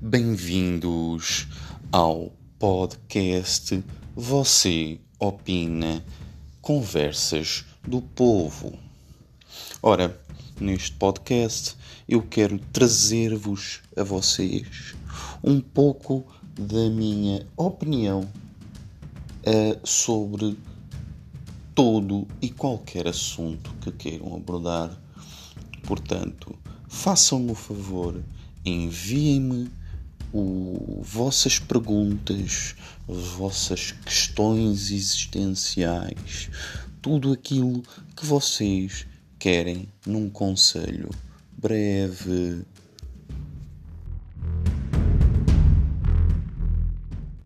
Bem-vindos ao podcast Você Opina Conversas do Povo. Ora, neste podcast eu quero trazer-vos a vocês um pouco da minha opinião uh, sobre todo e qualquer assunto que queiram abordar. Portanto, façam-me o favor, enviem-me vossas perguntas, as vossas questões existenciais, tudo aquilo que vocês querem num conselho breve,